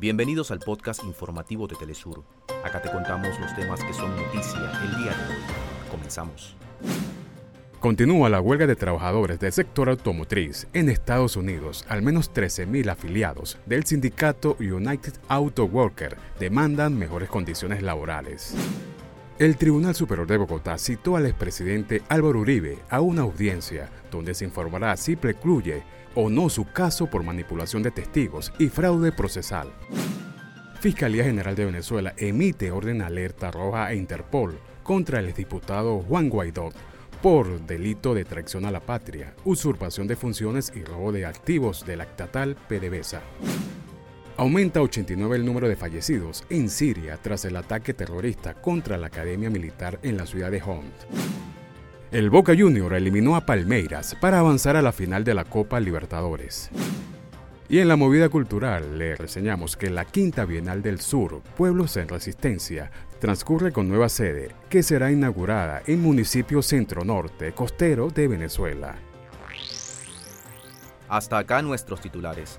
Bienvenidos al podcast informativo de Telesur. Acá te contamos los temas que son noticia el día de hoy. Comenzamos. Continúa la huelga de trabajadores del sector automotriz en Estados Unidos. Al menos 13.000 afiliados del sindicato United Auto Worker demandan mejores condiciones laborales. El Tribunal Superior de Bogotá citó al expresidente Álvaro Uribe a una audiencia donde se informará si precluye o no su caso por manipulación de testigos y fraude procesal. Fiscalía General de Venezuela emite orden alerta roja a Interpol contra el exdiputado Juan Guaidó por delito de traición a la patria, usurpación de funciones y robo de activos de la estatal PDVSA. Aumenta 89 el número de fallecidos en Siria tras el ataque terrorista contra la Academia Militar en la ciudad de Homs. El Boca Junior eliminó a Palmeiras para avanzar a la final de la Copa Libertadores. Y en la movida cultural le reseñamos que la Quinta Bienal del Sur, Pueblos en Resistencia, transcurre con nueva sede, que será inaugurada en municipio centro norte costero de Venezuela. Hasta acá nuestros titulares.